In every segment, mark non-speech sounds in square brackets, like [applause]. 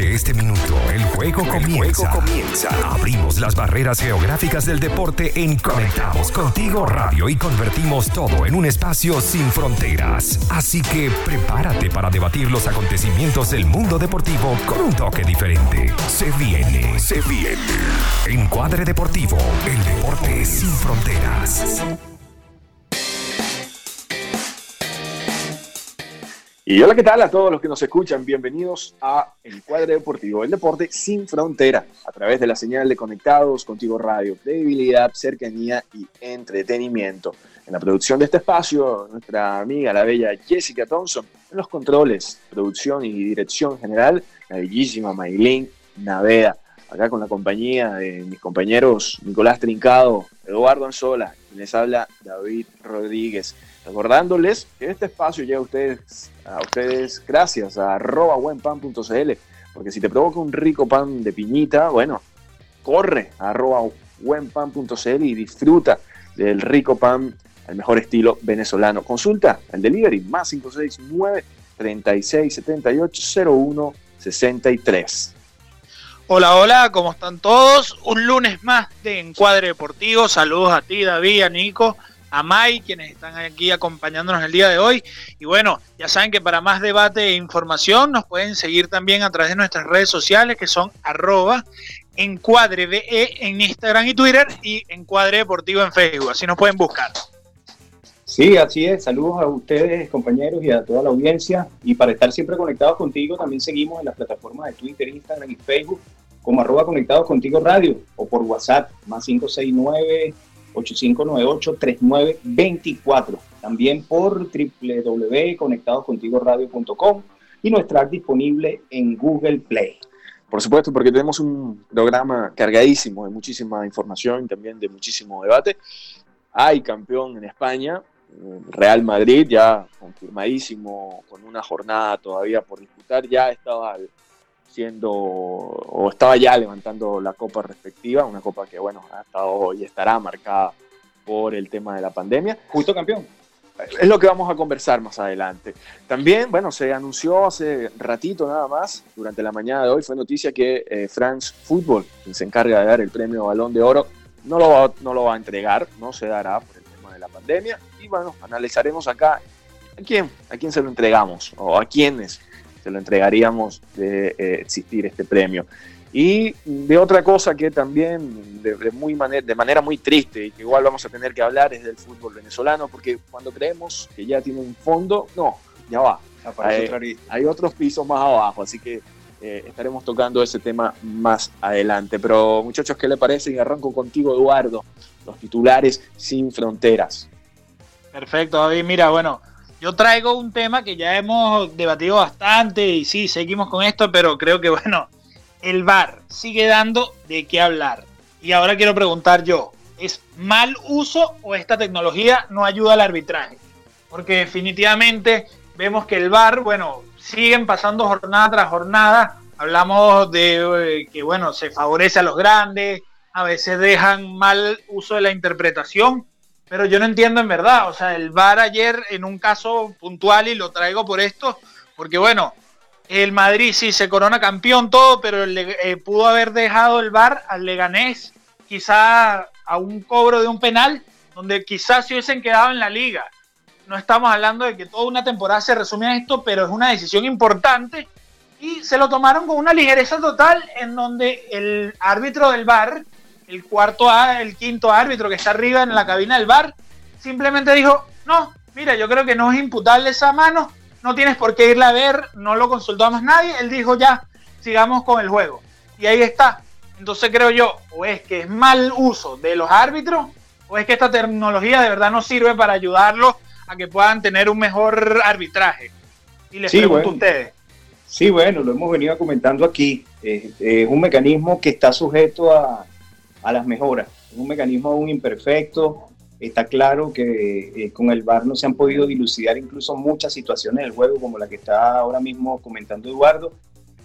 Desde este minuto, el juego, comienza. comienza. Abrimos las barreras geográficas del deporte en Conectados Contigo Radio y convertimos todo en un espacio sin fronteras. Así que prepárate para debatir los acontecimientos del mundo deportivo con un toque diferente. Se viene, se viene. Encuadre Deportivo, el deporte sin fronteras. Y hola, ¿qué tal a todos los que nos escuchan? Bienvenidos a El Cuadre Deportivo, el deporte sin frontera, a través de la señal de Conectados Contigo Radio, credibilidad, cercanía y entretenimiento. En la producción de este espacio, nuestra amiga, la bella Jessica Thompson, en los controles, producción y dirección general, la bellísima Maylin Naveda, acá con la compañía de mis compañeros Nicolás Trincado, Eduardo Anzola, y les habla David Rodríguez. Recordándoles que este espacio llega a ustedes, a ustedes gracias a buenpan.cl, porque si te provoca un rico pan de piñita, bueno, corre a buenpan.cl y disfruta del rico pan al mejor estilo venezolano. Consulta el delivery más 569 3678 01 63. Hola, hola, ¿cómo están todos? Un lunes más de Encuadre Deportivo. Saludos a ti, David, a Nico a Mai, quienes están aquí acompañándonos el día de hoy. Y bueno, ya saben que para más debate e información nos pueden seguir también a través de nuestras redes sociales que son arroba encuadrebe en Instagram y Twitter y encuadre deportivo en Facebook. Así nos pueden buscar. Sí, así es. Saludos a ustedes, compañeros, y a toda la audiencia. Y para estar siempre conectados contigo, también seguimos en las plataformas de Twitter, Instagram y Facebook como arroba conectados contigo radio o por WhatsApp más 569 8598-3924. También por www.conectadoscontigoradio.com y nuestra app disponible en Google Play. Por supuesto, porque tenemos un programa cargadísimo de muchísima información y también de muchísimo debate. Hay campeón en España, Real Madrid, ya confirmadísimo, con una jornada todavía por disputar, ya estaba siendo o estaba ya levantando la copa respectiva, una copa que bueno, ha estado y estará marcada por el tema de la pandemia. Justo campeón. Es lo que vamos a conversar más adelante. También, bueno, se anunció hace ratito nada más, durante la mañana de hoy, fue noticia que eh, France Football, quien se encarga de dar el premio Balón de Oro, no lo, va, no lo va a entregar, no se dará por el tema de la pandemia. Y bueno, analizaremos acá a quién, a quién se lo entregamos o a quiénes se lo entregaríamos de eh, existir este premio. Y de otra cosa que también de, muy de manera muy triste y que igual vamos a tener que hablar es del fútbol venezolano, porque cuando creemos que ya tiene un fondo, no, ya va. Hay, otros pisos más abajo, así que eh, estaremos tocando ese tema más adelante. Pero muchachos, ¿qué le parece? Y arranco contigo, Eduardo, los titulares sin fronteras. Perfecto, David. Mira, bueno, yo traigo un tema que ya hemos debatido bastante y sí, seguimos con esto, pero creo que bueno, el VAR sigue dando de qué hablar. Y ahora quiero preguntar yo, ¿es mal uso o esta tecnología no ayuda al arbitraje? Porque definitivamente vemos que el VAR, bueno, siguen pasando jornada tras jornada. Hablamos de eh, que, bueno, se favorece a los grandes, a veces dejan mal uso de la interpretación pero yo no entiendo en verdad, o sea, el VAR ayer en un caso puntual y lo traigo por esto, porque bueno, el Madrid sí se corona campeón todo, pero eh, pudo haber dejado el VAR al Leganés quizá a un cobro de un penal, donde quizás se hubiesen quedado en la liga. No estamos hablando de que toda una temporada se resume a esto, pero es una decisión importante y se lo tomaron con una ligereza total en donde el árbitro del VAR el cuarto A, el quinto árbitro que está arriba en la cabina del bar, simplemente dijo, no, mira, yo creo que no es imputable esa mano, no tienes por qué irla a ver, no lo consultó más nadie, él dijo ya, sigamos con el juego. Y ahí está. Entonces creo yo, o es que es mal uso de los árbitros, o es que esta tecnología de verdad no sirve para ayudarlos a que puedan tener un mejor arbitraje. Y les pregunto a ustedes. Sí, bueno, lo hemos venido comentando aquí. es un mecanismo que está sujeto a, a las mejoras. Es un mecanismo aún imperfecto. Está claro que eh, con el VAR no se han podido dilucidar incluso muchas situaciones del juego, como la que está ahora mismo comentando Eduardo,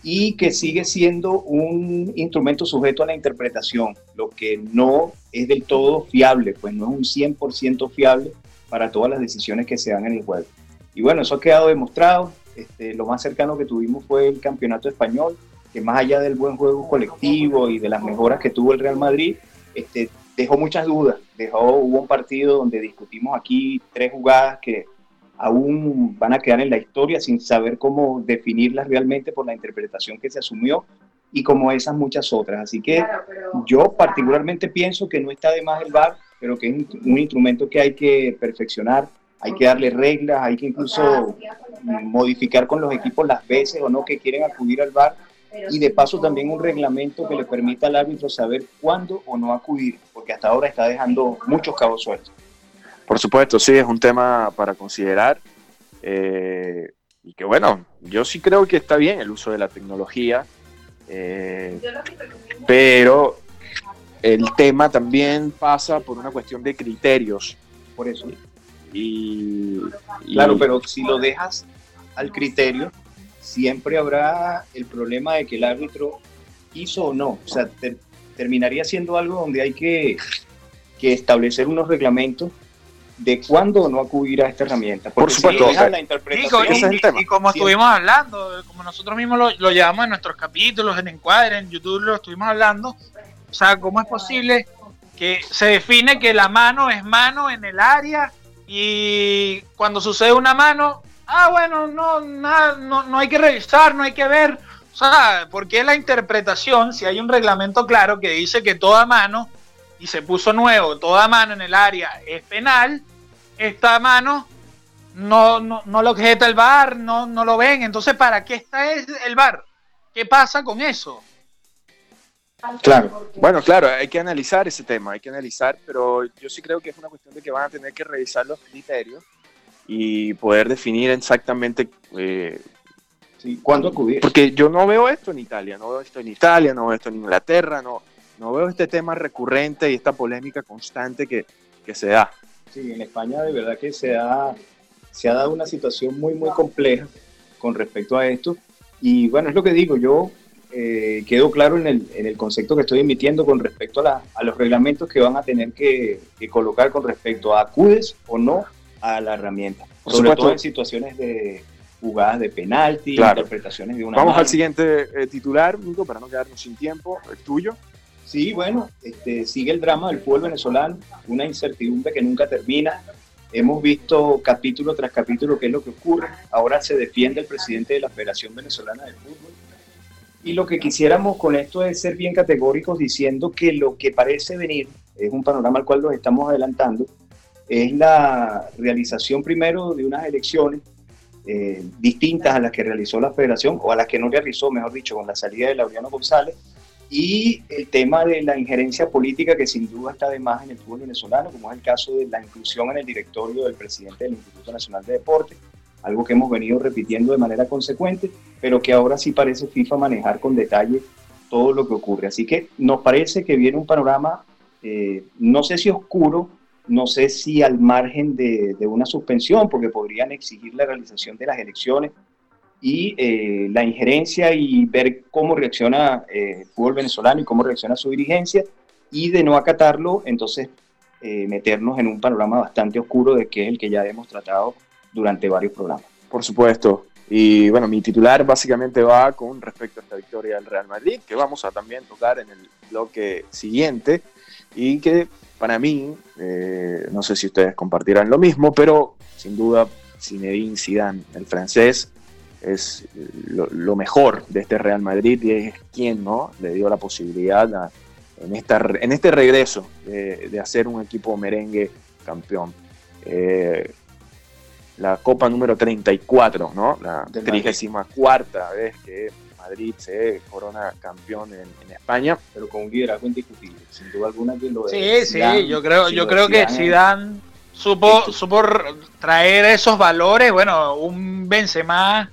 y que sigue siendo un instrumento sujeto a la interpretación, lo que no es del todo fiable, pues no es un 100% fiable para todas las decisiones que se dan en el juego. Y bueno, eso ha quedado demostrado. Este, lo más cercano que tuvimos fue el campeonato español, que más allá del buen juego colectivo y de las mejoras que tuvo el Real Madrid, este, dejó muchas dudas. Dejó, hubo un partido donde discutimos aquí tres jugadas que aún van a quedar en la historia sin saber cómo definirlas realmente por la interpretación que se asumió y como esas muchas otras. Así que yo particularmente pienso que no está de más el VAR, pero que es un instrumento que hay que perfeccionar, hay que darle reglas, hay que incluso modificar con los equipos las veces o no que quieren acudir al VAR y de paso también un reglamento que le permita al árbitro saber cuándo o no acudir, porque hasta ahora está dejando muchos cabos sueltos. Por supuesto, sí, es un tema para considerar. Eh, y que bueno, yo sí creo que está bien el uso de la tecnología, eh, pero el tema también pasa por una cuestión de criterios. Por eso. Y, claro, pero si lo dejas al criterio, siempre habrá el problema de que el árbitro hizo o no. O sea, terminaría siendo algo donde hay que, que establecer unos reglamentos de cuándo o no acudir a esta herramienta. Por supuesto, la interpretación, y, como estuvimos hablando, como nosotros mismos lo, lo, llevamos en nuestros capítulos, en Encuadre, en YouTube lo estuvimos hablando, o sea, ¿cómo es posible que se define que la mano es mano en el área y cuando sucede una mano, ah, bueno, no, nada, no, no hay que revisar, no hay que ver, o sea, porque la interpretación, si hay un reglamento claro que dice que toda mano y se puso nuevo, toda mano en el área es penal, esta mano no, no, no lo objeta el VAR, no, no lo ven. Entonces, ¿para qué está el VAR? ¿Qué pasa con eso? Claro, bueno, claro, hay que analizar ese tema, hay que analizar, pero yo sí creo que es una cuestión de que van a tener que revisar los criterios y poder definir exactamente eh, cuándo acudir. Porque yo no veo esto en Italia, no veo esto en Italia, no veo esto en Inglaterra, no, no veo este tema recurrente y esta polémica constante que, se da. Sí, en España de verdad que se ha, se ha dado una situación muy, muy compleja con respecto a esto. Y bueno, es lo que digo, yo eh, quedo claro en el, en el, concepto que estoy emitiendo con respecto a, a los reglamentos que van a tener que, colocar con respecto a acudes o no a la herramienta. sobre todo en situaciones de jugadas de penalti, interpretaciones de una. Vamos al siguiente eh, titular, Nico, para no quedarnos sin tiempo, el tuyo. Sí, bueno, este, sigue el drama del fútbol venezolano, una incertidumbre que nunca termina. Hemos visto capítulo tras capítulo qué es lo que ocurre. Ahora se defiende el presidente de la Federación Venezolana de Fútbol. Y lo que quisiéramos con esto es ser bien categóricos diciendo que lo que parece venir, es un panorama al cual nos estamos adelantando, es la realización primero de unas elecciones eh, distintas a las que realizó la federación, o a las que no realizó, mejor dicho, con la salida de Laureano González, y el tema de la injerencia política que sin duda está de más en el fútbol venezolano, como es el caso de la inclusión en el directorio del presidente del Instituto Nacional de Deporte, algo que hemos venido repitiendo de manera consecuente, pero que ahora sí parece FIFA manejar con detalle todo lo que ocurre. Así que nos parece que viene un panorama, eh, no sé si oscuro, no sé si al margen de, de una suspensión, porque podrían exigir la realización de las elecciones y eh, la injerencia y ver cómo reacciona eh, el fútbol venezolano y cómo reacciona su dirigencia y de no acatarlo, entonces eh, meternos en un panorama bastante oscuro de que es el que ya hemos tratado durante varios programas. Por supuesto. Y bueno, mi titular básicamente va con respecto a esta victoria del Real Madrid, que vamos a también tocar en el bloque siguiente y que para mí, no sé si ustedes compartirán lo mismo, pero sin duda Zinedine Zidane, el francés, es lo, mejor de este Real Madrid y es quien ¿no? le dio la posibilidad en, esta, en este regreso de, hacer un equipo merengue campeón. Eh, la Copa número 34, ¿no? la 34 vez que Madrid se corona campeón en, España. Pero con un liderazgo indiscutible, sin duda alguna que lo Sí, sí, yo creo, yo creo que Zidane supo, supo traer esos valores, bueno, un Benzema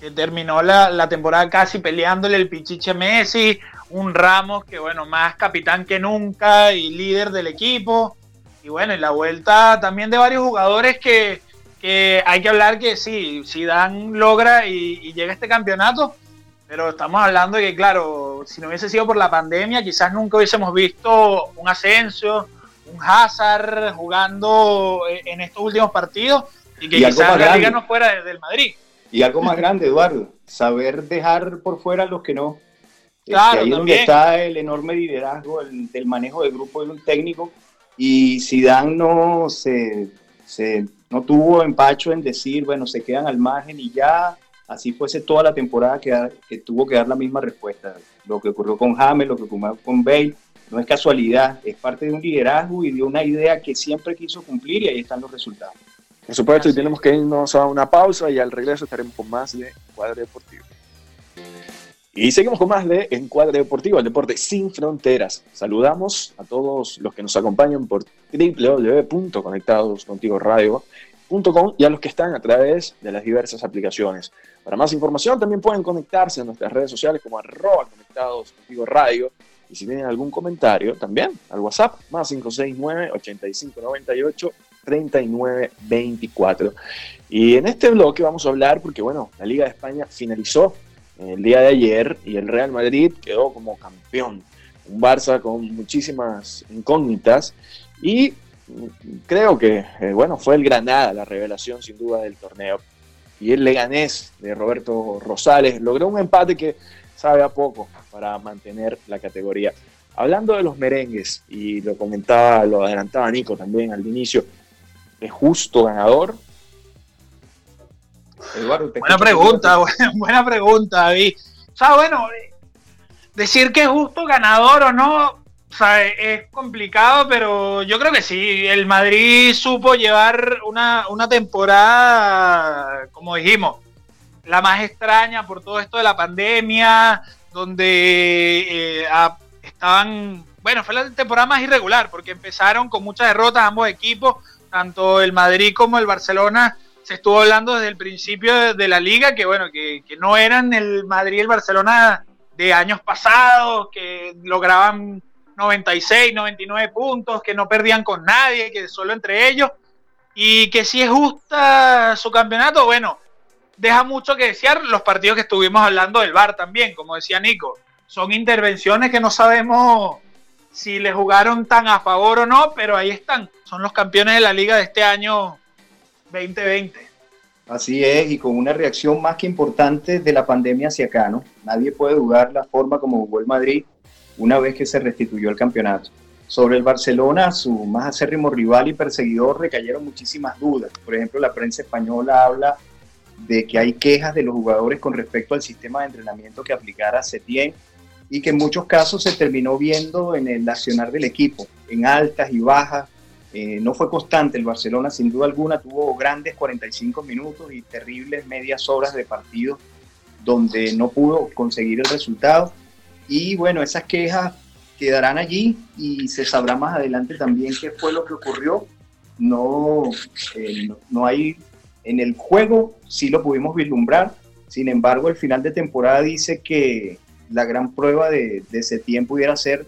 que terminó la, temporada casi peleándole el pichiche Messi, un Ramos que bueno, más capitán que nunca y líder del equipo. Y bueno, y la vuelta también de varios jugadores que, hay que hablar que sí, si Dan logra y, llega a este campeonato, pero estamos hablando de que claro, si no hubiese sido por la pandemia, quizás nunca hubiésemos visto un ascenso, un Hazard jugando en estos últimos partidos y que quizás la liga no fuera del Madrid. Y algo más grande, Eduardo, saber dejar por fuera a los que no, Claro, ahí es donde está el enorme liderazgo el, del manejo del grupo de un técnico. Y Zidane no se, se, no tuvo empacho en decir, bueno, se quedan al margen y ya así fuese toda la temporada que, que tuvo que dar la misma respuesta. Lo que ocurrió con James, lo que ocurrió con Bale, no es casualidad, es parte de un liderazgo y de una idea que siempre quiso cumplir y ahí están los resultados. Por supuesto, y tenemos que irnos a una pausa y al regreso estaremos con más de Cuadre Deportivo. Y seguimos con más de Encuadre Deportivo, el deporte sin fronteras. Saludamos a todos los que nos acompañan por www.conectadoscontigoradio.com y a los que están a través de las diversas aplicaciones. Para más información también pueden conectarse a nuestras redes sociales como arroba conectados contigo radio. Y si tienen algún comentario, también al WhatsApp, más 569 8598 3924. Y en este bloque vamos a hablar, porque bueno, la Liga de España finalizó el día de ayer y el Real Madrid quedó como campeón. Un Barça con muchísimas incógnitas y creo que, eh, bueno, fue el Granada la revelación sin duda del torneo. Y el Leganés de Roberto Rosales logró un empate que sabe a poco para mantener la categoría. Hablando de los merengues, y lo comentaba, lo adelantaba Nico también al inicio, ¿es justo ganador buena pregunta, [laughs] buena, pregunta, David. O sea, bueno, decir que es justo ganador o no, o es complicado, pero yo creo que sí. El Madrid supo llevar una, temporada, como dijimos, la más extraña por todo esto de la pandemia, donde eh, estaban, bueno, fue la temporada más irregular, porque empezaron con muchas derrotas ambos equipos, tanto el Madrid como el Barcelona se estuvo hablando desde el principio de la liga que, bueno, que, no eran el Madrid y el Barcelona de años pasados, que lograban 96, 99 puntos, que no perdían con nadie, que solo entre ellos, y que si es justa su campeonato, bueno, deja mucho que desear los partidos que estuvimos hablando del VAR también, como decía Nico. Son intervenciones que no sabemos si le jugaron tan a favor o no, pero ahí están. Son los campeones de la liga de este año 2020. Así es, y con una reacción más que importante de la pandemia hacia acá, ¿no? Nadie puede dudar la forma como jugó el Madrid una vez que se restituyó el campeonato. Sobre el Barcelona, su más acérrimo rival y perseguidor, recayeron muchísimas dudas. Por ejemplo, la prensa española habla de que hay quejas de los jugadores con respecto al sistema de entrenamiento que aplicara Setién y que en muchos casos se terminó viendo en el accionar del equipo, en altas y bajas, eh, no fue constante el Barcelona, sin duda alguna, tuvo grandes 45 minutos y terribles medias horas de partido donde no pudo conseguir el resultado. Y bueno, esas quejas quedarán allí y se sabrá más adelante también qué fue lo que ocurrió. No, eh, no, hay en el juego, sí lo pudimos vislumbrar. Sin embargo, el final de temporada dice que la gran prueba de, de ese tiempo pudiera ser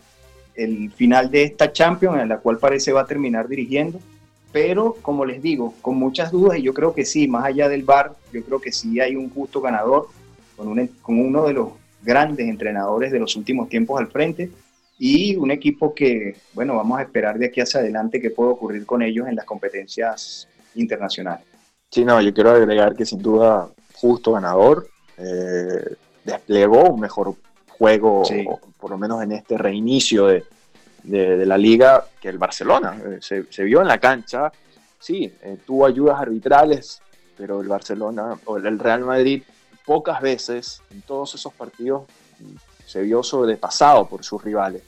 el final de esta Champions, en la cual parece va a terminar dirigiendo. Pero, como les digo, con muchas dudas, y yo creo que sí, más allá del VAR, yo creo que sí hay un justo ganador con, un, con uno de los grandes entrenadores de los últimos tiempos al frente y un equipo que, bueno, vamos a esperar de aquí hacia adelante qué puede ocurrir con ellos en las competencias internacionales. Sí, no, yo quiero agregar que sin duda justo ganador, eh, desplegó un mejor juego, por lo menos en este reinicio de, la liga, que el Barcelona. Eh, se, vio en la cancha, sí, eh, tuvo ayudas arbitrales, pero el Barcelona o el Real Madrid pocas veces en todos esos partidos se vio sobrepasado por sus rivales.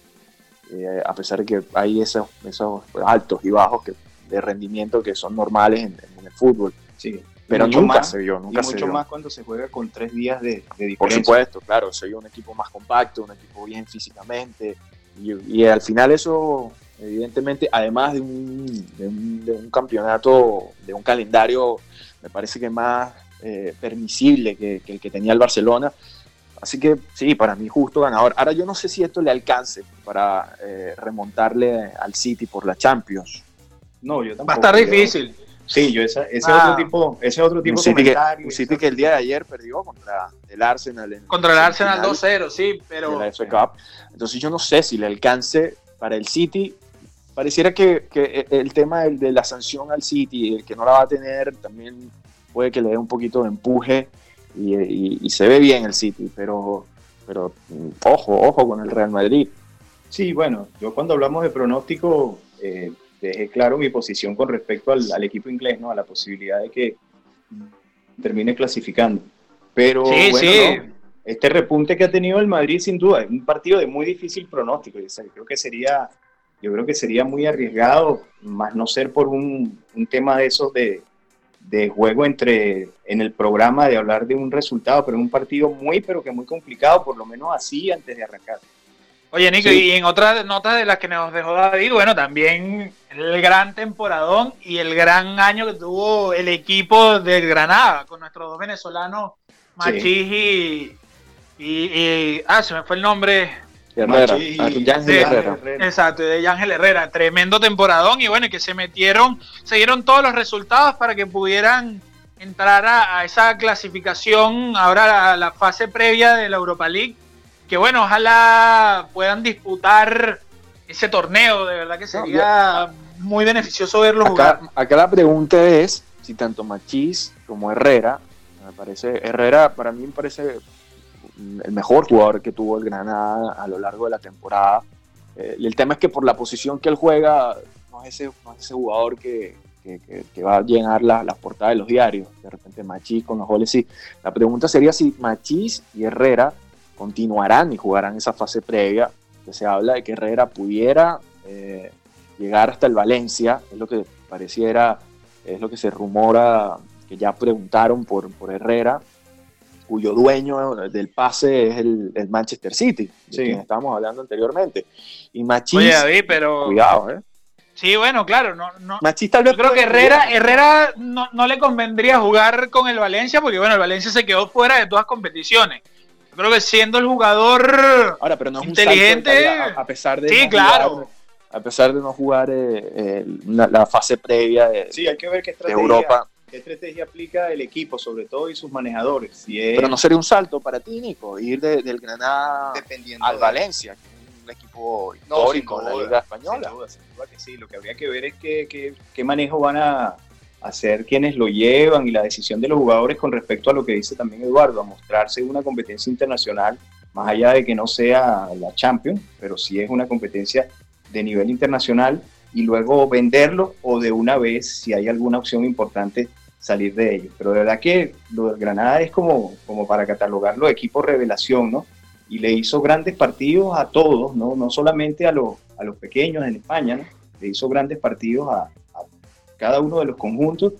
Eh, a pesar de que hay esos, esos altos y bajos que, de rendimiento que son normales en, en el fútbol. Sí. Pero nunca se vio, nunca y mucho más cuando se juega con tres días de, diferencia. Por supuesto, claro, se vio un equipo más compacto, un equipo bien físicamente, y, al final eso, evidentemente, además de un, de un, campeonato, de un calendario, me parece que más eh, permisible que, el que tenía el Barcelona, Así que sí, para mí justo ganador. Ahora yo no sé si esto le alcance para eh, remontarle al City por la Champions. No, yo tampoco. Va a estar difícil. Sí, yo ese, ese otro ah. tipo, ese otro tipo de comentario. un City que el día de ayer perdió contra el Arsenal. contra el Arsenal 2-0, sí, pero... la Cup. Entonces yo no sé si le alcance para el City. Pareciera que, que el tema de, de la sanción al City, el que no la va a tener, también puede que le dé un poquito de empuje y, y, se ve bien el City, pero, pero ojo, ojo con el Real Madrid. Sí, bueno, yo cuando hablamos de pronóstico eh, dejé claro mi posición con respecto al, equipo inglés, ¿no? A la posibilidad de que termine clasificando. Pero bueno, este repunte que ha tenido el Madrid sin duda es un partido de muy difícil pronóstico. Yo creo que sería, yo creo que sería muy arriesgado, más no ser por un, un tema de esos de, de juego entre en el programa de hablar de un resultado, pero es un partido muy, pero que muy complicado, por lo menos así antes de arrancar. Oye, Nico, y en otras notas de las que nos dejó David, bueno, también el gran temporadón y el gran año que tuvo el equipo de Granada con nuestros dos venezolanos, Machis y, y, Ah, se me fue el nombre. Herrera, Herrera. Exacto, de Ángel Herrera. Tremendo temporadón y bueno, que se metieron, se dieron todos los resultados para que pudieran entrar a, esa clasificación, ahora a la fase previa de la Europa League que bueno, ojalá puedan disputar ese torneo, de verdad que sería muy beneficioso verlo jugar. Acá la pregunta es si tanto Machís como Herrera, me parece, Herrera para mí me parece el mejor jugador que tuvo el Granada a lo largo de la temporada. Eh, el tema es que por la posición que él juega, no es ese, ese jugador que, va a llenar las portadas de los diarios. De repente Machís con los goles sí. La pregunta sería si Machís y Herrera continuarán y jugarán esa fase previa, que se habla de que Herrera pudiera eh, llegar hasta el Valencia, es lo que pareciera, es lo que se rumora, que ya preguntaron por, por Herrera, cuyo dueño del pase es el, Manchester City, de quien estábamos hablando anteriormente. Y Machís, pero... cuidado, ¿eh? Sí, bueno, claro, no, no. Machís tal vez yo creo que Herrera, Herrera no, no, le convendría jugar con el Valencia porque bueno, el Valencia se quedó fuera de todas competiciones creo que siendo el jugador Ahora, pero no es inteligente, a, pesar de sí, claro. a pesar de no jugar eh, eh, la fase previa de, sí, hay que ver qué estrategia, Europa. ¿Qué estrategia aplica el equipo, sobre todo, y sus manejadores? Si Pero no sería un salto para ti, Nico, ir del Granada al Valencia, que es un equipo histórico en la Liga Española. que sí, lo que habría que ver es qué, qué manejo van a, hacer quienes lo llevan y la decisión de los jugadores con respecto a lo que dice también Eduardo, a mostrarse una competencia internacional, más allá de que no sea la Champions, pero sí es una competencia de nivel internacional y luego venderlo o de una vez, si hay alguna opción importante, salir de ello. Pero de verdad que lo del Granada es como, como para catalogarlo de equipo revelación, ¿no? Y le hizo grandes partidos a todos, ¿no? No solamente a los, a los pequeños en España, ¿no? Le hizo grandes partidos a, cada uno de los conjuntos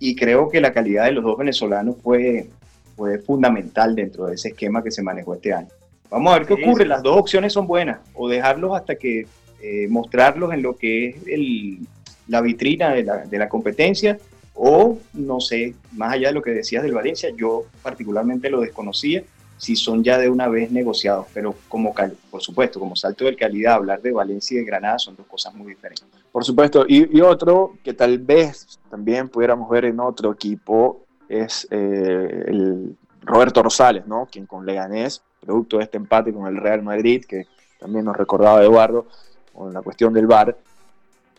y creo que la calidad de los dos venezolanos fue, fue fundamental dentro de ese esquema que se manejó este año. Vamos a ver qué ocurre, las dos opciones son buenas, o dejarlos hasta que eh, mostrarlos en lo que es el, la vitrina de la, de la competencia, o no sé, más allá de lo que decías del Valencia, yo particularmente lo desconocía, si son ya de una vez negociados, pero como por supuesto, como salto de calidad, hablar de Valencia y de Granada son dos cosas muy diferentes. Por supuesto, y, otro que tal vez también pudiéramos ver en otro equipo es eh, el Roberto Rosales, ¿no? quien con Leganés, producto de este empate con el Real Madrid, que también nos recordaba Eduardo con la cuestión del VAR,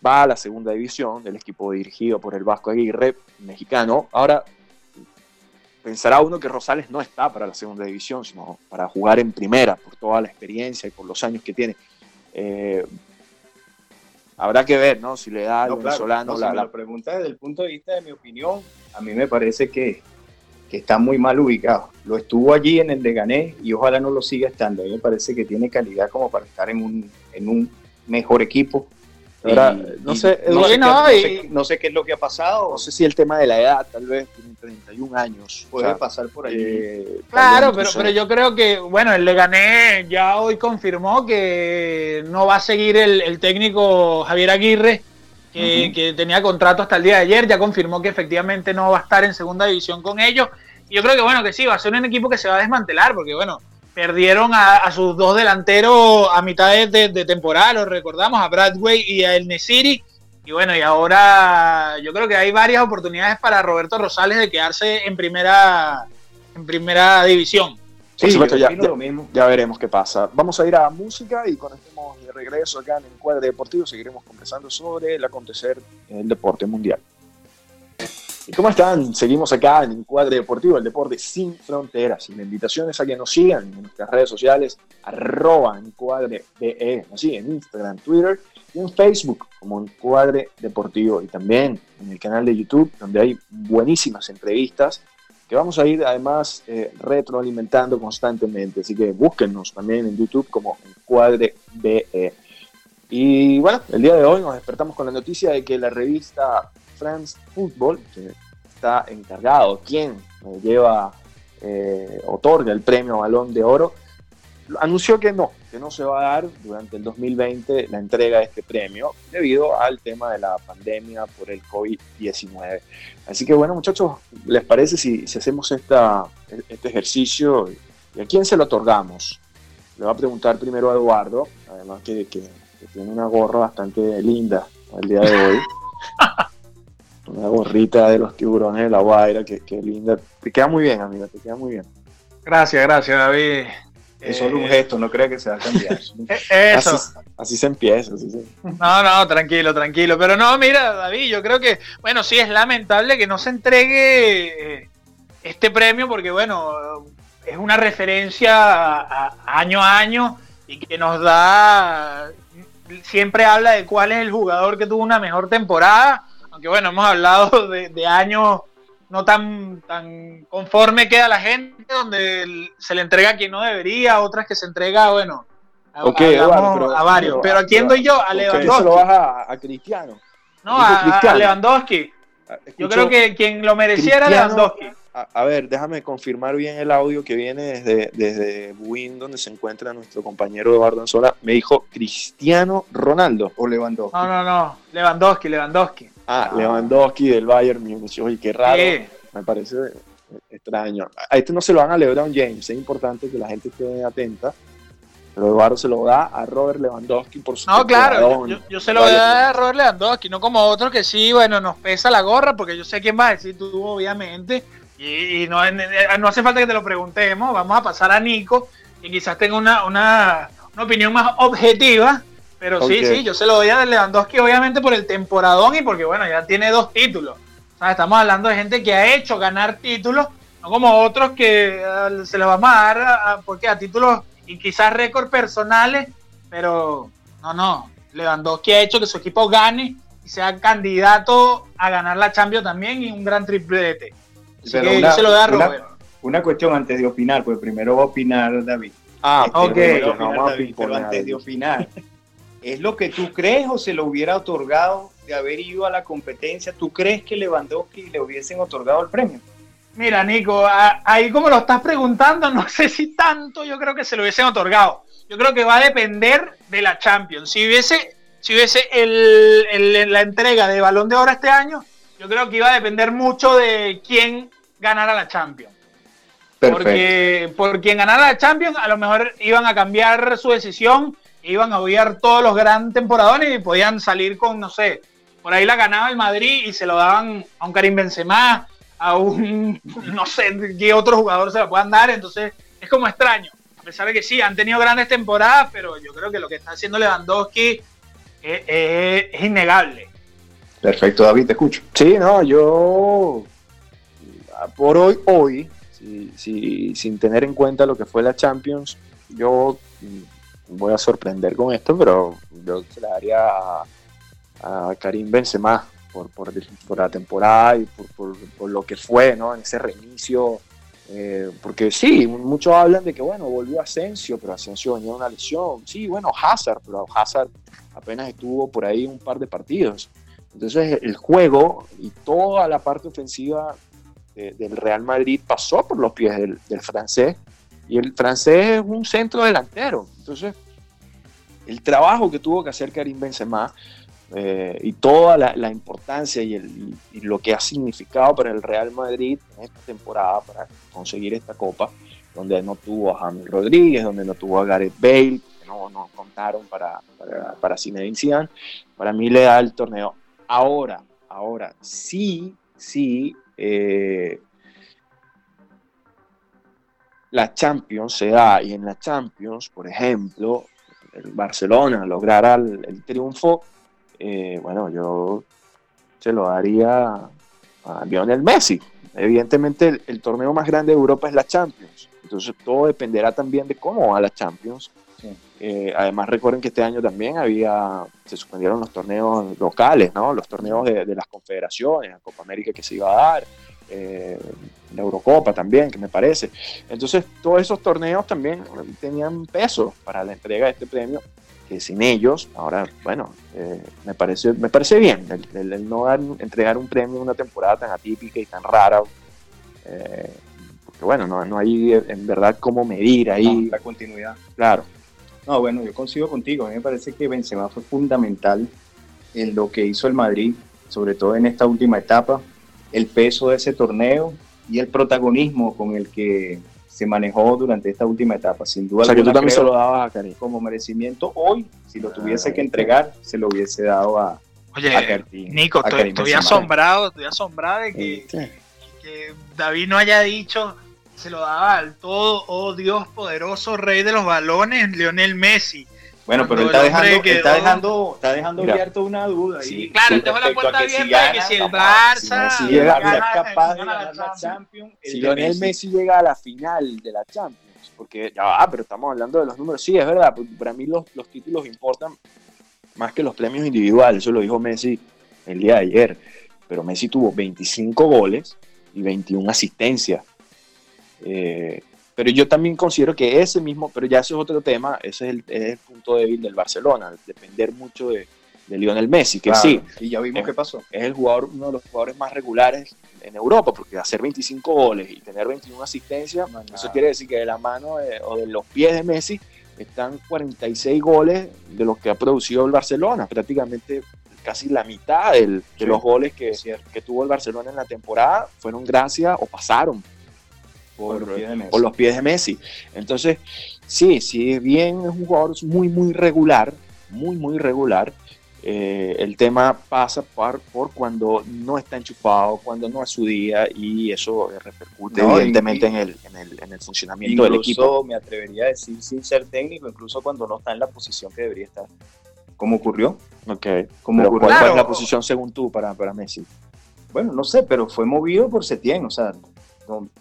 va a la segunda división del equipo dirigido por el Vasco Aguirre, mexicano. Ahora, pensará uno que Rosales no está para la segunda división, sino para jugar en primera, por toda la experiencia y por los años que tiene. Eh, habrá que ver, ¿no? Si le da al venezolano la, la... pregunta desde el punto de vista de mi opinión, a mí me parece que, que está muy mal ubicado. Lo estuvo allí en el de Gané y ojalá no lo siga estando. A mí me parece que tiene calidad como para estar en un, en un mejor equipo no, sé, no, sé, qué es lo que ha pasado. No sé si el tema de la edad, tal vez tiene 31 años. Puede pasar por ahí. Eh, claro, pero, pero yo creo que, bueno, el Legané ya hoy confirmó que no va a seguir el, técnico Javier Aguirre, que, que, tenía contrato hasta el día de ayer, ya confirmó que efectivamente no va a estar en segunda división con ellos. Y yo creo que, bueno, que sí, va a ser un equipo que se va a desmantelar, porque, bueno, perdieron a, sus dos delanteros a mitad de, temporada, lo recordamos, a Bradway y a El Nesiri. Y bueno, y ahora yo creo que hay varias oportunidades para Roberto Rosales de quedarse en primera, en primera división. Sí, ya, ya, veremos qué pasa. Vamos a ir a música y cuando estemos de regreso acá en el cuadro deportivo seguiremos conversando sobre el acontecer en el deporte mundial. ¿Y cómo están? Seguimos acá en Encuadre Deportivo, el deporte sin fronteras. Y la invitación es a que nos sigan en nuestras redes sociales, arroba Encuadre DE, así en Instagram, Twitter y en Facebook como Encuadre Deportivo. Y también en el canal de YouTube, donde hay buenísimas entrevistas que vamos a ir además eh, retroalimentando constantemente. Así que búsquennos también en YouTube como Encuadre DE. Y bueno, el día de hoy nos despertamos con la noticia de que la revista France Football, que está encargado, quien lleva, eh, otorga el premio Balón de Oro, anunció que no, que no se va a dar durante el 2020 la entrega de este premio debido al tema de la pandemia por el COVID-19. Así que bueno muchachos, ¿les parece si, hacemos esta, este ejercicio? ¿Y a quién se lo otorgamos? Le voy a preguntar primero Eduardo, además que, que tiene una gorra bastante linda el día de hoy. [laughs] una gorrita de los tiburones de la Guaira, que, linda. Te queda muy bien, amiga, te queda muy bien. Gracias, gracias, David. Es solo un eh, gesto, no creo que se va a cambiar. [laughs] Eh, eso. Así, se empieza. No, no, tranquilo, tranquilo. Pero no, mira, David, yo creo que, bueno, sí es lamentable que no se entregue eh, este premio porque, bueno, es una referencia año a año y que nos da, siempre habla de cuál es el jugador que tuvo una mejor temporada aunque bueno, hemos hablado [laughs] de, años no tan, tan conforme queda la gente, donde se le entrega a quien no debería, otras que se entrega, bueno, a, varios. Pero, ¿a quién doy yo? A Lewandowski. lo vas a, Cristiano? No, a, Lewandowski. Ah, yo creo que quien lo mereciera era Lewandowski a, ver, déjame confirmar bien el audio que viene desde, desde Buin, donde se encuentra nuestro compañero Eduardo Anzola. Me dijo Cristiano Ronaldo o Lewandowski. No, no, no. Lewandowski, Lewandowski. Ah, Lewandowski del Bayern Múnich. Oye, qué raro. Me parece extraño. A este no se lo dan a LeBron James. Es importante que la gente esté atenta. Pero Eduardo se lo da a Robert Lewandowski por su No, claro, yo, se lo voy a dar a Robert Lewandowski, no como otro que sí, bueno, nos pesa la gorra, porque yo sé quién va a decir tú, obviamente, y, no, no, hace falta que te lo preguntemos, vamos a pasar a Nico, que quizás tenga una, una, una opinión más objetiva, pero sí, sí, yo se lo doy a Lewandowski obviamente por el temporadón y porque bueno, ya tiene dos títulos. O sea, estamos hablando de gente que ha hecho ganar títulos, no como otros que eh, se los vamos a dar a, porque a títulos y quizás récord personales, pero no, no, Lewandowski ha hecho que su equipo gane y sea candidato a ganar la Champions también y un gran triplete. Una, cuestión antes de opinar, pues primero va a opinar David. Ah, este, ok. pero antes de opinar, [laughs] ¿es lo que tú crees o se lo hubiera otorgado de haber ido a la competencia? ¿Tú crees que Lewandowski le hubiesen otorgado el premio? Mira, Nico, ahí como lo estás preguntando, [laughs] no sé si tanto yo creo que se lo hubiesen otorgado. Yo creo que va a depender de la Champions. Si hubiese, si hubiese la entrega de Balón de Oro este año, yo creo que iba a depender mucho de quién ganara la Champions. Porque por quien ganara la Champions, a lo mejor iban a cambiar su decisión, iban a odiar todos los grandes temporadones y podían salir con, no sé, por ahí la ganaba el Madrid y se lo daban a un Karim Benzema, a un, [laughs] no sé, qué otro jugador se lo puedan dar, entonces es como extraño. A pesar de que sí, han tenido grandes temporadas, pero yo creo que lo que está haciendo Lewandowski es innegable. Perfecto, David, te escucho. Sí, no, yo por hoy, hoy, sin tener en cuenta lo que fue la Champions, yo voy a sorprender con esto, pero yo se la daría a, Karim Benzema por, por, la temporada y por, lo que fue, ¿no? En ese reinicio. Eh, porque sí, muchos hablan de que, bueno, volvió Asensio, pero Asensio venía de una lesión. Sí, bueno, Hazard, pero Hazard apenas estuvo por ahí un par de partidos. Entonces el juego y toda la parte ofensiva del Real Madrid pasó por los pies del, francés y el francés es un centro delantero. Entonces el trabajo que tuvo que hacer Karim Benzema eh, y toda la, importancia y, lo que ha significado para el Real Madrid en esta temporada para conseguir esta copa, donde no tuvo a James Rodríguez, donde no tuvo a Gareth Bale, que no, no contaron para, para, para Zinedine para mí le da el torneo Ahora, ahora, sí, sí, eh, la Champions se da y en la Champions, por ejemplo, el Barcelona lograra el, triunfo, eh, bueno, yo se lo daría a Lionel Messi. Evidentemente el, torneo más grande de Europa es la Champions, entonces todo dependerá también de cómo va la Champions. Eh, además recuerden que este año también había, se suspendieron los torneos locales, ¿no? los torneos de, las confederaciones, la Copa América que se iba a dar, eh, la Eurocopa también, que me parece. Entonces todos esos torneos también tenían peso para la entrega de este premio que sin ellos, ahora, bueno, eh, me, parece, me parece bien el, no entregar un premio en una temporada tan atípica y tan rara, eh, porque bueno, no, no, hay en verdad cómo medir ahí. la continuidad. Claro. No, bueno, yo consigo contigo, a mí me parece que Benzema fue fundamental en lo que hizo el Madrid, sobre todo en esta última etapa, el peso de ese torneo y el protagonismo con el que se manejó durante esta última etapa. Sin duda, o sea, que tú también se lo dabas a Karim. Como merecimiento, hoy, si lo tuviese que entregar, se lo hubiese dado a, Oye, Nico, estoy, asombrado, estoy asombrado de que, David no haya dicho se lo daba al todo, oh Dios poderoso, rey de los balones, Lionel Messi. Bueno, pero él está dejando, está dejando, está dejando abierto una duda. Sí, claro, dejó la puerta abierta de que si el Barça si llega, capaz de ganar la Champions, si Lionel Messi llega a la final de la Champions, porque ya va, pero estamos hablando de los números. Sí, es verdad, para mí los, los títulos importan más que los premios individuales, eso lo dijo Messi el día de ayer. Pero Messi tuvo 25 goles y 21 asistencias. Eh, pero yo también considero que ese mismo, pero ya ese es otro tema, ese es el, punto débil del Barcelona, depender mucho de, Lionel Messi, que sí. Y ya vimos qué pasó. Es el jugador, uno de los jugadores más regulares en Europa, porque hacer 25 goles y tener 21 asistencias, eso quiere decir que de la mano o de los pies de Messi están 46 goles de los que ha producido el Barcelona, prácticamente casi la mitad de los goles que, que tuvo el Barcelona en la temporada fueron gracias o pasaron por, los pies de Messi. Entonces, sí, sí, bien es un jugador muy, muy regular, muy, muy regular. Eh, el tema pasa por, por, cuando no está enchufado, cuando no es su día y eso repercute evidentemente en, el, en, el, en, el, funcionamiento del equipo. me atrevería a decir sin ser técnico, incluso cuando no está en la posición que debería estar. ¿Cómo ocurrió? Ok. ¿Cómo ocurrió? ¿Cuál es la posición según tú para, para Messi? Bueno, no sé, pero fue movido por Setién, o sea,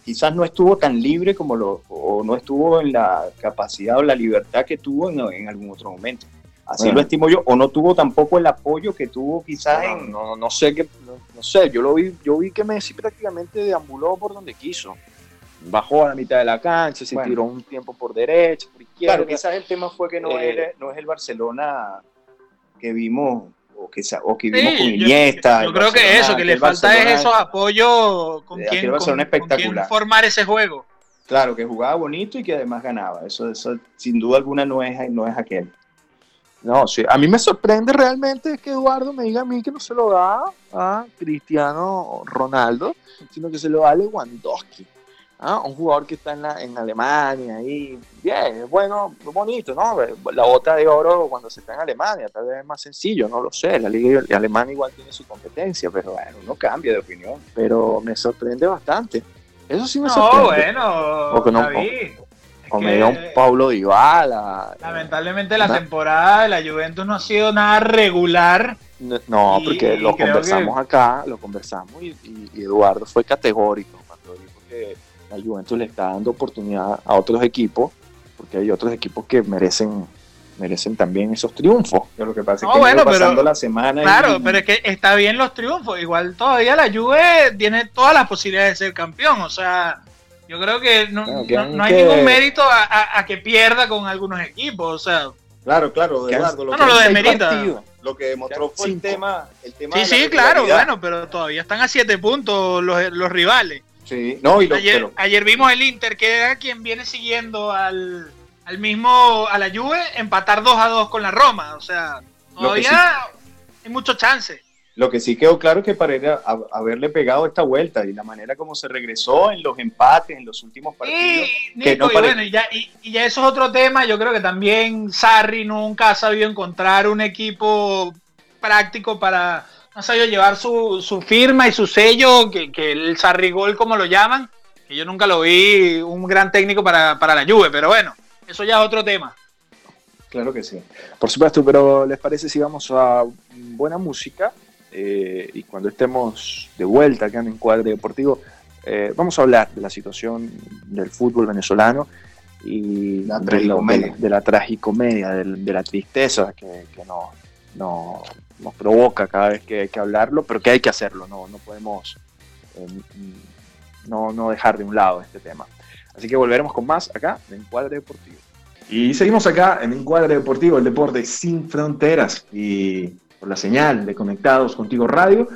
quizás no estuvo tan libre como lo, o no estuvo en la capacidad o la libertad que tuvo en, algún otro momento. Así lo estimo yo, o no tuvo tampoco el apoyo que tuvo quizás no, en... No, no sé, que, no, sé, yo lo vi, yo vi que Messi prácticamente deambuló por donde quiso. Bajó a la mitad de la cancha, se tiró un tiempo por derecha, por izquierda. Claro, quizás el tema fue que no, eh, no es el Barcelona que vimos o que, o que vimos con Iniesta. Yo, creo que eso, que le falta es esos apoyos con quien, con, formar ese juego. Claro, que jugaba bonito y que además ganaba. Eso, eso sin duda alguna no es, no es aquel. No, sí. A mí me sorprende realmente que Eduardo me diga a mí que no se lo da a Cristiano Ronaldo, sino que se lo da a Lewandowski. ¿Ah? un jugador que está en, la, en Alemania y bien, es bueno, bonito, ¿no? La bota de oro cuando se está en Alemania, tal vez es más sencillo, no lo sé, la liga alemana igual tiene su competencia, pero bueno, uno cambia de opinión, pero me sorprende bastante. Eso sí me sorprende. No, bueno, o me dio un Paulo Dybala. Lamentablemente la temporada de la Juventus no ha sido nada regular. No, porque lo conversamos acá, lo conversamos y, y, Eduardo fue categórico cuando dijo que la Juventus le está dando oportunidad a otros equipos, porque hay otros equipos que merecen merecen también esos triunfos. Pero lo que pasa es que bueno, pasando la semana Claro, pero es que está bien los triunfos. Igual todavía la Juve tiene todas las posibilidades de ser campeón. O sea, yo creo que no, hay ningún mérito a, que pierda con algunos equipos. O sea, claro, claro, Eduardo, lo, no, lo Lo que demostró fue el tema, el tema. Sí, sí, claro, bueno, pero todavía están a siete puntos los, los rivales. Sí, no, y ayer, vimos el Inter, que era quien viene siguiendo al, mismo, a la Juve, empatar 2 a 2 con la Roma. O sea, todavía hay mucho chance. Lo que sí quedó claro es que para haberle pegado esta vuelta y la manera como se regresó en los empates en los últimos partidos. y, bueno, y, ya, y, ya, eso es otro tema. Yo creo que también Sarri nunca ha sabido encontrar un equipo práctico para, ha sabido llevar su, su, firma y su sello, que, que el Sarrigol, como lo llaman, que yo nunca lo vi un gran técnico para, para, la Juve, pero bueno, eso ya es otro tema. Claro que sí. Por supuesto, pero ¿les parece si vamos a buena música? eh, y cuando estemos de vuelta acá en Encuadre Deportivo, eh, vamos a hablar de la situación del fútbol venezolano y La de, tragicomedia. de la tragicomedia, del- de, la tristeza que, que no- no- nos provoca cada vez que hay que hablarlo, pero que hay que hacerlo, no, no podemos eh, no, no dejar de un lado este tema. Así que volveremos con más acá en Encuadre Deportivo. Y seguimos acá en Encuadre Deportivo, el deporte sin fronteras y por la señal de Conectados Contigo Radio.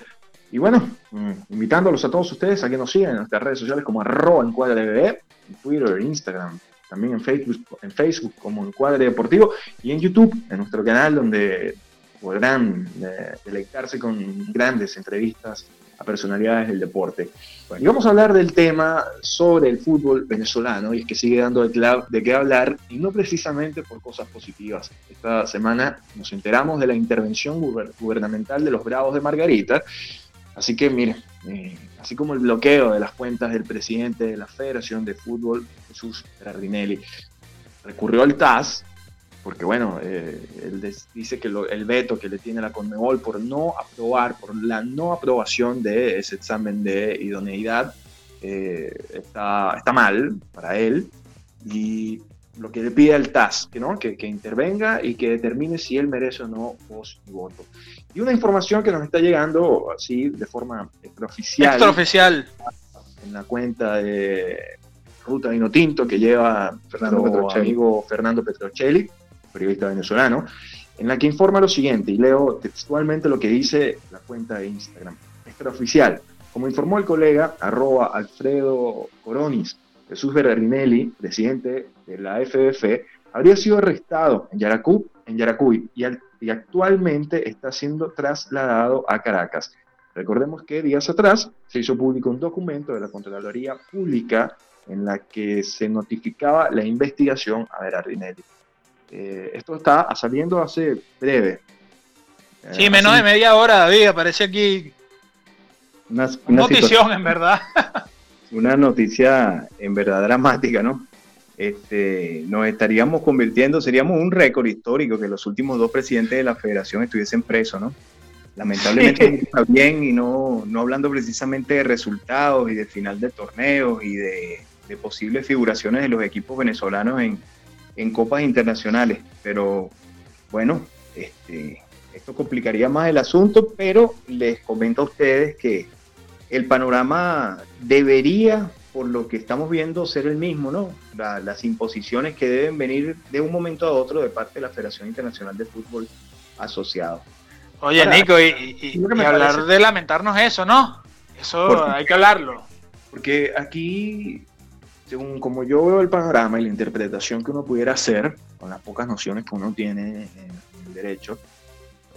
Y bueno, mm, invitándolos a todos ustedes a que nos sigan en nuestras redes sociales como arroba Encuadre BB, en Twitter, Instagram, también en Facebook, en Facebook como Encuadre Deportivo y en YouTube, en nuestro canal donde podrán eh, deleitarse con grandes entrevistas a personalidades del deporte. Y vamos a hablar del tema sobre el fútbol venezolano, y es que sigue dando de, qué hablar, y no precisamente por cosas positivas. Esta semana nos enteramos de la intervención guber- gubernamental de los Bravos de Margarita, así que miren, eh, así como el bloqueo de las cuentas del presidente de la Federación de Fútbol, Jesús Berardinelli, recurrió al TAS, porque bueno, eh, él dice que lo- el veto que le tiene la Conmebol por no aprobar, por la no aprobación de ese examen de idoneidad, eh, está, está mal para él. Y lo que le pide al TAS, que, ¿no? que, que intervenga y que determine si él merece o no voz y voto. Y una información que nos está llegando así de forma extraoficial Extraoficial. en la cuenta de Ruta Vino Tinto que lleva Fernando nuestro amigo Fernando Petrocelli, periodista venezolano, en la que informa lo siguiente, y leo textualmente lo que dice la cuenta de Instagram. Extraoficial. Como informó el colega, arroba Alfredo Coronis, Jesús Berardinelli, presidente de la FBF, habría sido arrestado en Yaracuy, en Yaracuy y, al- y actualmente está siendo trasladado a Caracas. Recordemos que días atrás se hizo público un documento de la Contraloría Pública en la que se notificaba la investigación a Berardinelli. Eh, esto está saliendo hace breve. Eh, Sí, menos de media hora, David. Aparece aquí. Una, una Notición, en verdad. [laughs] una noticia en verdad dramática, ¿no? Este, nos estaríamos convirtiendo, seríamos un récord histórico que los últimos dos presidentes de la federación estuviesen presos, ¿no? Lamentablemente Sí. está bien y no, no hablando precisamente de resultados y de final de torneos y de, de posibles figuraciones de los equipos venezolanos en, en copas internacionales. Pero bueno, este, esto complicaría más el asunto, pero les comento a ustedes que el panorama debería, por lo que estamos viendo, ser el mismo, ¿no? La- las imposiciones que deben venir de un momento a otro de parte de la Federación Internacional de Fútbol Asociado. Oye, Ahora, Nico, y, hablar parece- de lamentarnos eso, ¿no? Eso hay que hablarlo. Porque aquí, según como yo veo el panorama y la interpretación que uno pudiera hacer, con las pocas nociones que uno tiene en el derecho,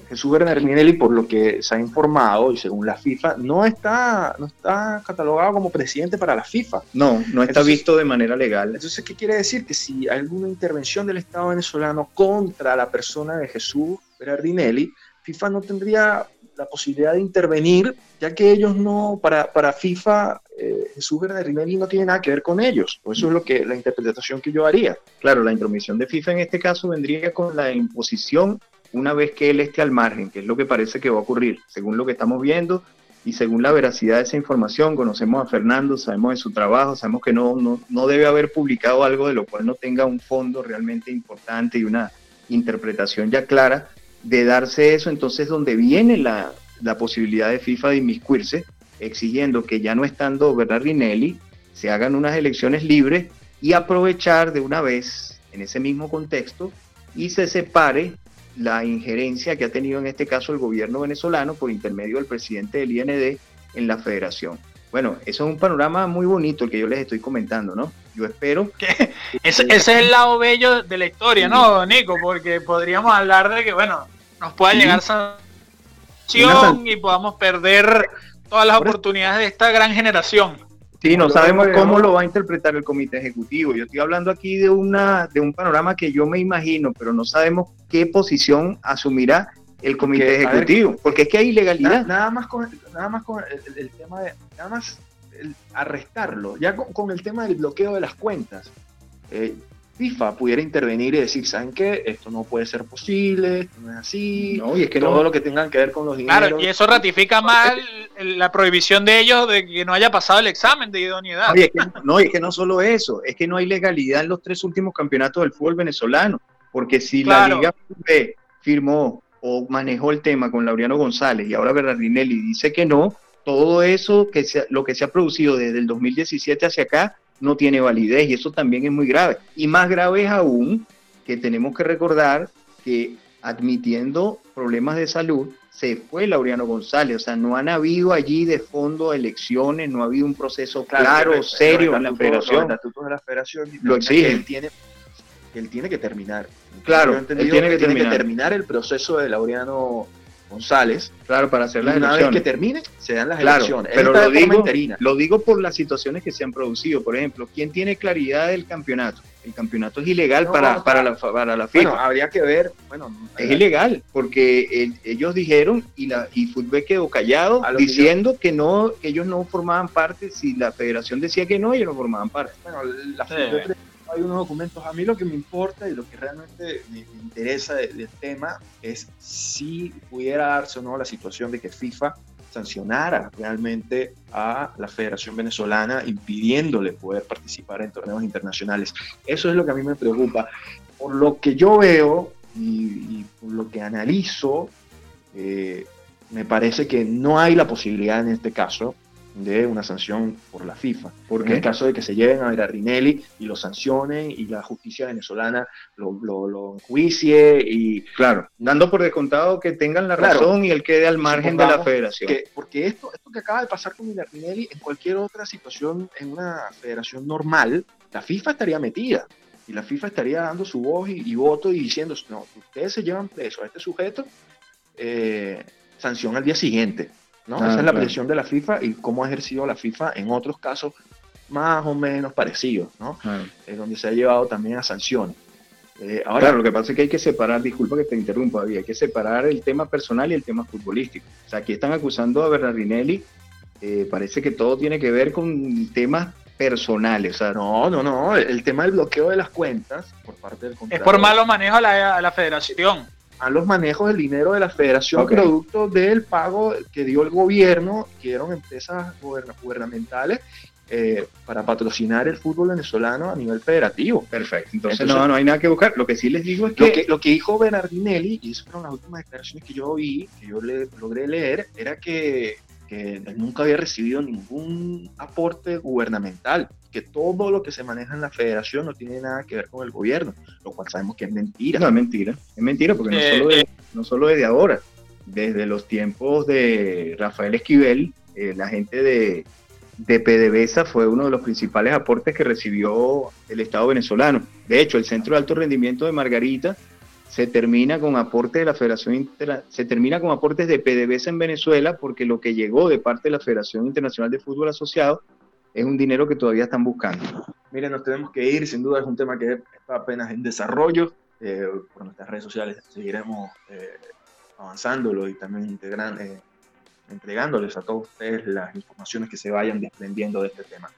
Jesús Bernardinelli, por lo que se ha informado y según la FIFA, no está, no está catalogado como presidente para la FIFA. No, no está Entonces- visto de manera legal. Entonces, ¿qué quiere decir? Que si alguna intervención del Estado venezolano contra la persona de Jesús Berardinelli, FIFA no tendría la posibilidad de intervenir, ya que ellos no, para, para FIFA, eh, Jesús Berardinelli no tiene nada que ver con ellos. Eso es lo que, la interpretación que yo haría. Claro, la intromisión de FIFA en este caso vendría con la imposición una vez que él esté al margen, que es lo que parece que va a ocurrir, según lo que estamos viendo y según la veracidad de esa información. Conocemos a Fernando, sabemos de su trabajo, sabemos que no, no, no debe haber publicado algo de lo cual no tenga un fondo realmente importante y una interpretación ya clara de darse eso. Entonces, donde viene la, la posibilidad de FIFA de inmiscuirse, exigiendo que ya no estando Berardinelli, se hagan unas elecciones libres y aprovechar de una vez en ese mismo contexto y se separe la injerencia que ha tenido en este caso el gobierno venezolano por intermedio del presidente del IND en la federación. Bueno, eso es un panorama muy bonito el que yo les estoy comentando, ¿no? Yo espero [laughs] Ese, ese es el lado bello de la historia, ¿no, Nico? Porque podríamos hablar de que, bueno, nos pueda Sí. llegar sanción san- y podamos perder todas las oportunidades de esta gran generación. Sí, no sabemos cómo lo va a interpretar el comité ejecutivo. Yo estoy hablando aquí de una de un panorama que yo me imagino, pero no sabemos qué posición asumirá el comité Porque, a ver, ejecutivo, porque es que hay ilegalidad. nada más con, nada más con el, el- el tema de, nada más el arrestarlo, ya con, con el tema del bloqueo de las cuentas. Eh, FIFA pudiera intervenir y decir, ¿saben qué? Esto no puede ser posible, esto no es así. No, y es que todo no, lo que tengan que ver con los dineros. Claro, y eso ratifica más el- la prohibición de ellos de que no haya pasado el examen de idoneidad. Oye, es que, no, y es que no solo eso, es que no hay legalidad en los tres últimos campeonatos del fútbol venezolano, porque si Claro. la Liga B firmó o manejó el tema con Laureano González y ahora Bernardinelli dice que no, todo eso que se, lo que se ha producido desde el 2017 hacia acá no tiene validez y eso también es muy grave. Y más grave es aún que tenemos que recordar que admitiendo problemas de salud, se fue Laureano González, o sea, no han habido allí de fondo elecciones, no ha habido un proceso claro, que- serio en la federación. Los de la federación Lo exigen. Que él tiene, que él tiene que terminar. Claro, él tiene que terminar. terminar el proceso de Laureano González. Claro, para hacer las y una vez que termine, se dan las Claro, elecciones. Pero lo digo, interina. lo digo por las situaciones que se han producido. Por ejemplo, ¿quién tiene claridad del campeonato? El campeonato es ilegal No, para, no, para, la, para la FIFA. Bueno, habría que ver. Bueno, es ilegal, porque el- ellos dijeron y la y Fútbol quedó callado que diciendo que no, que ellos no formaban parte, si la federación decía que no, ellos no formaban parte. Bueno, la Sí. Hay unos documentos. A mí lo que me importa y lo que realmente me, interesa de- del tema es si pudiera darse o no la situación de que FIFA sancionara realmente a la Federación Venezolana impidiéndole poder participar en torneos internacionales. Eso es lo que a mí me preocupa. Por lo que yo veo y, y por lo que analizo, eh, me parece que no hay la posibilidad en este caso de una sanción por la FIFA. ¿Por En el caso de que se lleven a Berardinelli y lo sancionen y la justicia venezolana lo, lo, lo enjuicie y Claro, dando por descontado que tengan la Claro. razón y él quede al margen de la federación. que, porque esto, esto que acaba de pasar con Berardinelli en cualquier otra situación en una federación normal, la FIFA estaría metida y la FIFA estaría dando su voz y, y voto y diciendo, no, ustedes se llevan preso a este sujeto, eh, sanción al día siguiente. ¿No? Ah, Esa es la claro. presión de la FIFA y cómo ha ejercido la FIFA en otros casos más o menos parecidos, ¿no? Claro. Eh, donde se ha llevado también a sanciones. Eh, ahora, Claro, lo que pasa es que hay que separar, disculpa que te interrumpa, David, hay que separar el tema personal y el tema futbolístico. O sea, aquí están acusando a Bernardinelli, eh, parece que todo tiene que ver con temas personales. O sea, no, no, no, el, el tema del bloqueo de las cuentas por parte del Es contrato por malo manejo a la, a la federación. A los manejos del dinero de la federación producto del pago que dio el gobierno, que dieron empresas gubernamentales eh, para patrocinar el fútbol venezolano a nivel federativo. perfecto. Entonces, Entonces- no, no hay nada que buscar. Lo que sí les digo es Lo que, lo que dijo Bernardinelli, y esas fueron las últimas declaraciones que yo vi, que yo le, logré leer, era que, que nunca había recibido ningún aporte gubernamental, que todo lo que se maneja en la federación no tiene nada que ver con el gobierno, lo cual sabemos que es mentira. no, es mentira. Es mentira porque no, Eh, solo de- eh. no solo desde ahora, desde los tiempos de Rafael Esquivel, eh, la gente de, de PDVSA fue uno de los principales aportes que recibió el Estado venezolano. De hecho, el Centro de Alto Rendimiento de Margarita se termina con aportes de la Federación Inter- se termina con aportes de PDVSA en Venezuela porque lo que llegó de parte de la Federación Internacional de Fútbol Asociado es un dinero que todavía están buscando. Miren, nos tenemos que ir, sin duda es un tema que está apenas en desarrollo. Eh, por nuestras redes sociales seguiremos eh, avanzándolo y también integran- eh, entregándoles a todos ustedes las informaciones que se vayan desprendiendo de este tema.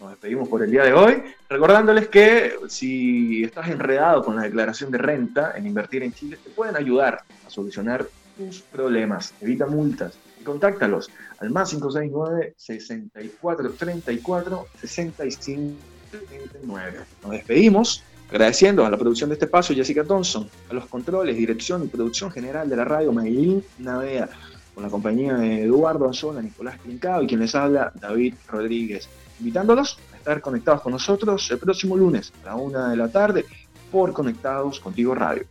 Nos despedimos por el día de hoy, recordándoles que si estás enredado con la declaración de renta en invertir en Chile, te pueden ayudar a solucionar tus problemas. Evita multas contáctalos al más 569 6434 6579. Nos despedimos agradeciendo a la producción de este espacio Jessica Thompson, a los controles, dirección y producción general de la radio Maylin Navea, con la compañía de Eduardo Anzola, Nicolás Clincado y quien les habla David Rodríguez, invitándolos a estar conectados con nosotros el próximo lunes a la una de la tarde por Conectados Contigo Radio.